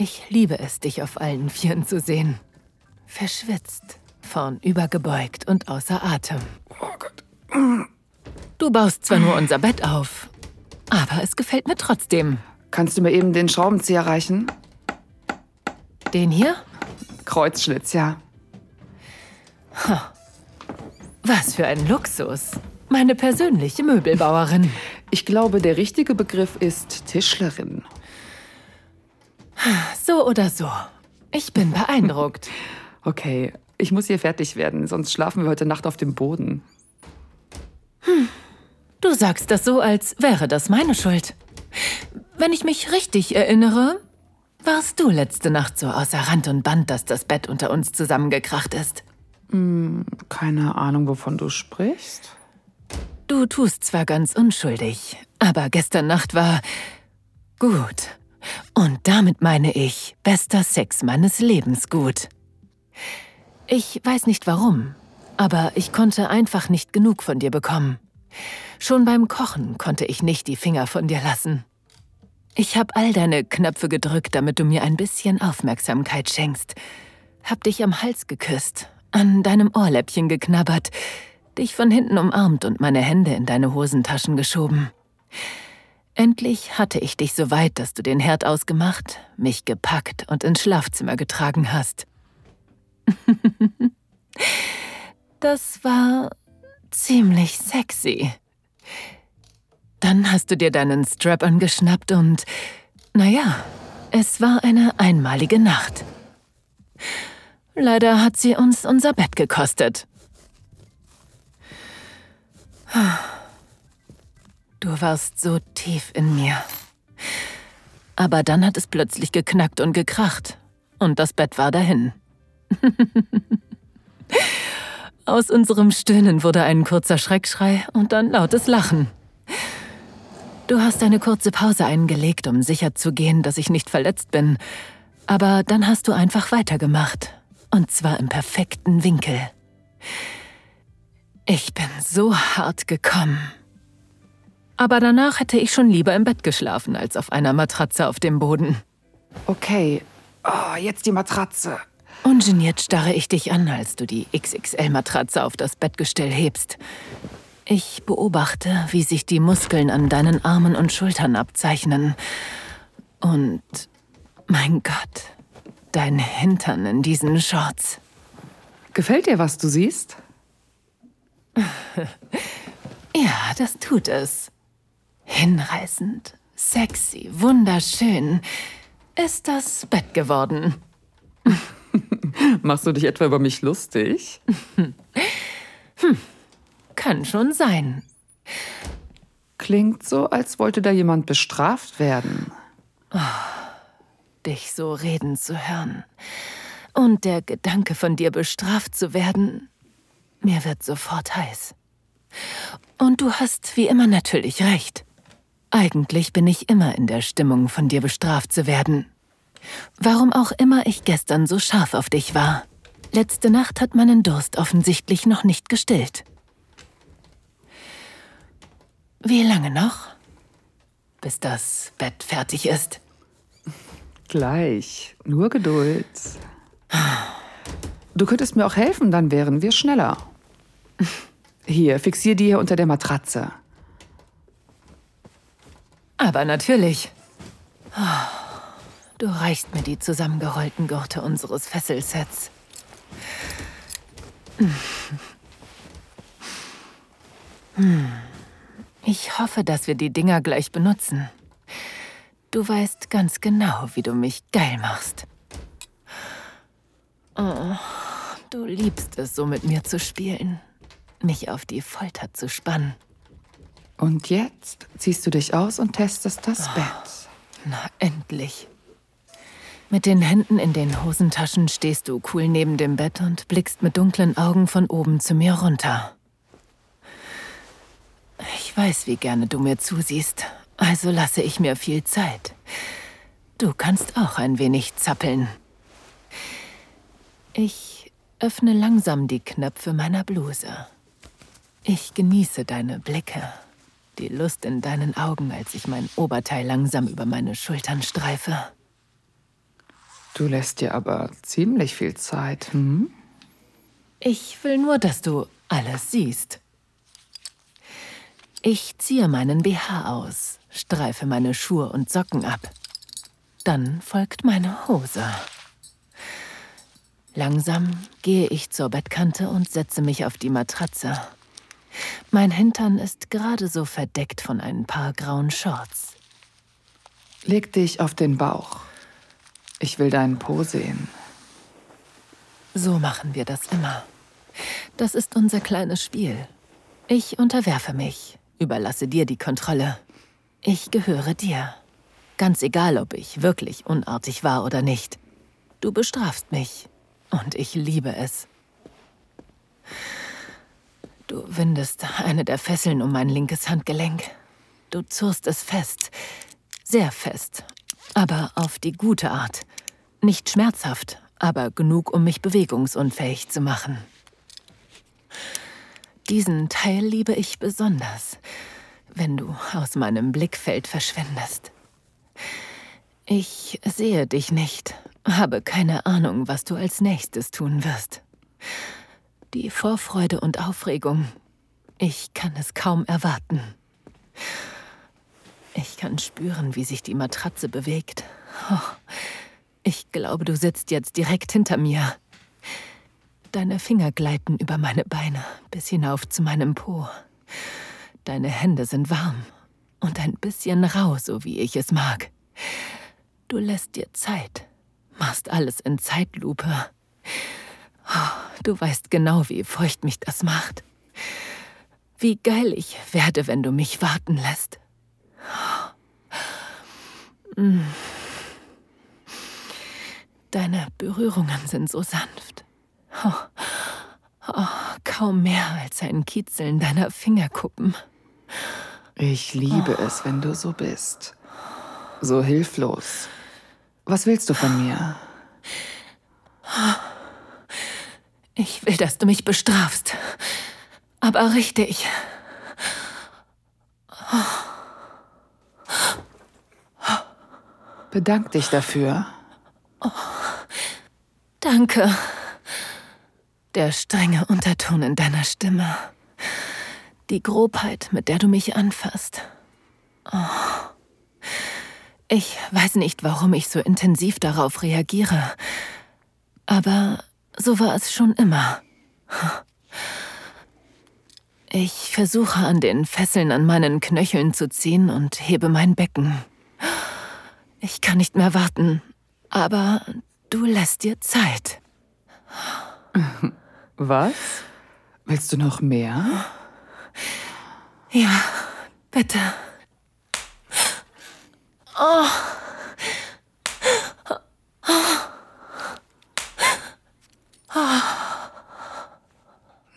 Ich liebe es, dich auf allen Vieren zu sehen. Verschwitzt, vornüber gebeugt und außer Atem. Oh Gott. Du baust zwar nur unser Bett auf, aber es gefällt mir trotzdem. Kannst du mir eben den Schraubenzieher reichen? Den hier? Kreuzschlitz, ja. Was für ein Luxus. Meine persönliche Möbelbauerin. Ich glaube, der richtige Begriff ist Tischlerin. So oder so. Ich bin beeindruckt. Okay, ich muss hier fertig werden, sonst schlafen wir heute Nacht auf dem Boden. Du sagst das so, als wäre das meine Schuld. Wenn ich mich richtig erinnere, warst du letzte Nacht so außer Rand und Band, dass das Bett unter uns zusammengekracht ist. Keine Ahnung, wovon du sprichst. Du tust zwar ganz unschuldig, aber gestern Nacht war gut. Und damit meine ich bester Sex meines Lebens gut. Ich weiß nicht warum, aber ich konnte einfach nicht genug von dir bekommen. Schon beim Kochen konnte ich nicht die Finger von dir lassen. Ich habe all deine Knöpfe gedrückt, damit du mir ein bisschen Aufmerksamkeit schenkst. Hab dich am Hals geküsst, an deinem Ohrläppchen geknabbert, dich von hinten umarmt und meine Hände in deine Hosentaschen geschoben. Endlich hatte ich dich so weit, dass du den Herd ausgemacht, mich gepackt und ins Schlafzimmer getragen hast. das war ziemlich sexy. Dann hast du dir deinen Strap angeschnappt und, naja, es war eine einmalige Nacht. Leider hat sie uns unser Bett gekostet. Du warst so tief in mir. Aber dann hat es plötzlich geknackt und gekracht. Und das Bett war dahin. Aus unserem Stöhnen wurde ein kurzer Schreckschrei und dann lautes Lachen. Du hast eine kurze Pause eingelegt, um sicherzugehen, dass ich nicht verletzt bin. Aber dann hast du einfach weitergemacht. Und zwar im perfekten Winkel. Ich bin so hart gekommen. Aber danach hätte ich schon lieber im Bett geschlafen als auf einer Matratze auf dem Boden. Okay. Oh, jetzt die Matratze. Ungeniert starre ich dich an, als du die XXL-Matratze auf das Bettgestell hebst. Ich beobachte, wie sich die Muskeln an deinen Armen und Schultern abzeichnen. Und mein Gott, dein Hintern in diesen Shorts. Gefällt dir, was du siehst? Ja, das tut es. Hinreißend, sexy, wunderschön ist das Bett geworden. Machst du dich etwa über mich lustig? Kann schon sein. Klingt so, als wollte da jemand bestraft werden. dich so reden zu hören. Und der Gedanke von dir bestraft zu werden, mir wird sofort heiß. Und du hast wie immer natürlich recht. Eigentlich bin ich immer in der Stimmung, von dir bestraft zu werden. Warum auch immer ich gestern so scharf auf dich war. Letzte Nacht hat meinen Durst offensichtlich noch nicht gestillt. Wie lange noch? Bis das Bett fertig ist. Gleich. Nur Geduld. Du könntest mir auch helfen, dann wären wir schneller. Hier, fixier die hier unter der Matratze. Aber natürlich. Du reichst mir die zusammengerollten Gurte unseres Fesselsets. Hm. Ich hoffe, dass wir die Dinger gleich benutzen. Du weißt ganz genau, wie du mich geil machst. Oh, du liebst es, so mit mir zu spielen. Mich auf die Folter zu spannen. Und jetzt ziehst du dich aus und testest das Bett. Na, endlich. Mit den Händen in den Hosentaschen stehst du cool neben dem Bett und blickst mit dunklen Augen von oben zu mir runter. Ich weiß, wie gerne du mir zusiehst, also lasse ich mir viel Zeit. Du kannst auch ein wenig zappeln. Ich öffne langsam die Knöpfe meiner Bluse. Ich genieße deine Blicke, die Lust in deinen Augen, als ich mein Oberteil langsam über meine Schultern streife. Du lässt dir aber ziemlich viel Zeit. Hm? Ich will nur, dass du alles siehst. Ich ziehe meinen BH aus, streife meine Schuhe und Socken ab. Dann folgt meine Hose. Langsam gehe ich zur Bettkante und setze mich auf die Matratze. Mein Hintern ist gerade so verdeckt von ein paar grauen Shorts. Leg dich auf den Bauch. Ich will deinen Po sehen. So machen wir das immer. Das ist unser kleines Spiel. Ich unterwerfe mich, überlasse dir die Kontrolle. Ich gehöre dir. Ganz egal, ob ich wirklich unartig war oder nicht. Du bestrafst mich. Und ich liebe es. Du windest eine der Fesseln um mein linkes Handgelenk. Du zurst es fest. Sehr fest. Aber auf die gute Art. Nicht schmerzhaft, aber genug, um mich bewegungsunfähig zu machen. Diesen Teil liebe ich besonders, wenn du aus meinem Blickfeld verschwindest. Ich sehe dich nicht, habe keine Ahnung, was du als nächstes tun wirst. Die Vorfreude und Aufregung, ich kann es kaum erwarten. Ich kann spüren, wie sich die Matratze bewegt. Oh, ich glaube, du sitzt jetzt direkt hinter mir. Deine Finger gleiten über meine Beine bis hinauf zu meinem Po. Deine Hände sind warm und ein bisschen rau, so wie ich es mag. Du lässt dir Zeit, machst alles in Zeitlupe. Du weißt genau, wie feucht mich das macht. Wie geil ich werde, wenn du mich warten lässt. Deine Berührungen sind so sanft. Oh, oh, kaum mehr als ein Kitzeln deiner Fingerkuppen. Ich liebe oh. es, wenn du so bist. So hilflos. Was willst du von mir? Ich will, dass du mich bestrafst. Aber richtig. Bedank dich dafür. Oh, danke. Der strenge Unterton in deiner Stimme. Die Grobheit, mit der du mich anfasst. Oh. Ich weiß nicht, warum ich so intensiv darauf reagiere. Aber so war es schon immer. Ich versuche an den Fesseln an meinen Knöcheln zu ziehen und hebe mein Becken. Ich kann nicht mehr warten, aber du lässt dir Zeit. Was? Willst du noch mehr? Ja, bitte. Oh.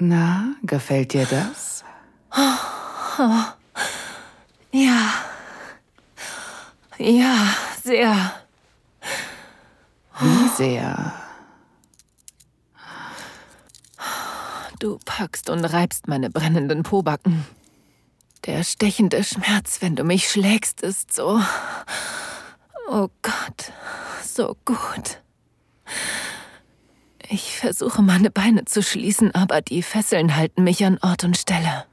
Na, gefällt dir das? Ja. Ja, sehr. Wie sehr? Du packst und reibst meine brennenden Pobacken. Der stechende Schmerz, wenn du mich schlägst, ist so. Oh Gott, so gut. Ich versuche meine Beine zu schließen, aber die Fesseln halten mich an Ort und Stelle.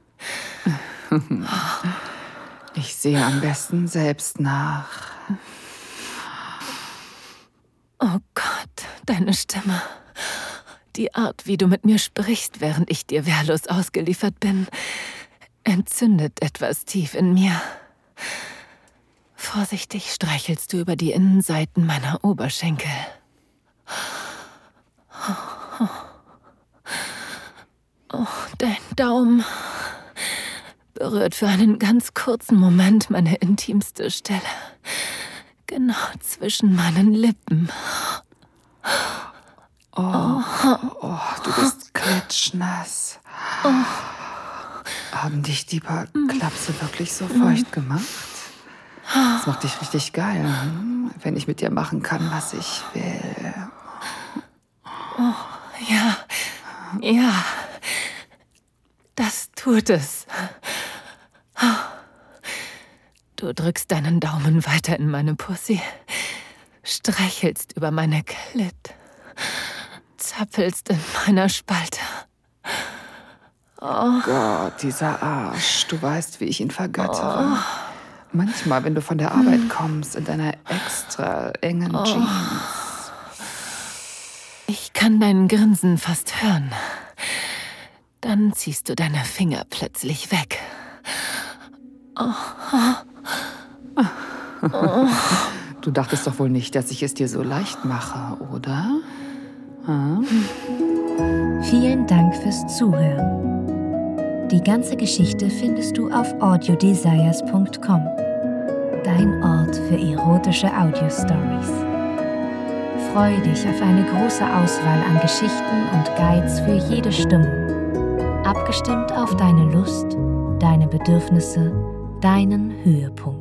Ich sehe am besten selbst nach. Oh Gott, deine Stimme. Die Art, wie du mit mir sprichst, während ich dir wehrlos ausgeliefert bin, entzündet etwas tief in mir. Vorsichtig streichelst du über die Innenseiten meiner Oberschenkel. Oh, dein Daumen berührt für einen ganz kurzen Moment meine intimste Stelle. Genau zwischen meinen Lippen. Oh, oh du bist klitschnass. Oh. Haben dich die paar Klapse wirklich so feucht gemacht? Das macht dich richtig geil, hm? wenn ich mit dir machen kann, was ich will. Oh, ja, ja, tut es. Du drückst deinen Daumen weiter in meine Pussy, streichelst über meine Klit, zappelst in meiner Spalte. Oh. Gott, dieser Arsch. Du weißt, wie ich ihn vergöttere. Oh. Manchmal, wenn du von der Arbeit hm. kommst, in deiner extra engen oh. Jeans. Ich kann dein Grinsen fast hören. Dann ziehst du deine Finger plötzlich weg. Oh. Oh. Du dachtest doch wohl nicht, dass ich es dir so leicht mache, oder? Hm? Vielen Dank fürs Zuhören. Die ganze Geschichte findest du auf audiodesires.com, dein Ort für erotische Audio-Stories. Freue dich auf eine große Auswahl an Geschichten und Guides für jede Stimmung, abgestimmt auf deine Lust, deine Bedürfnisse, deinen Höhepunkt.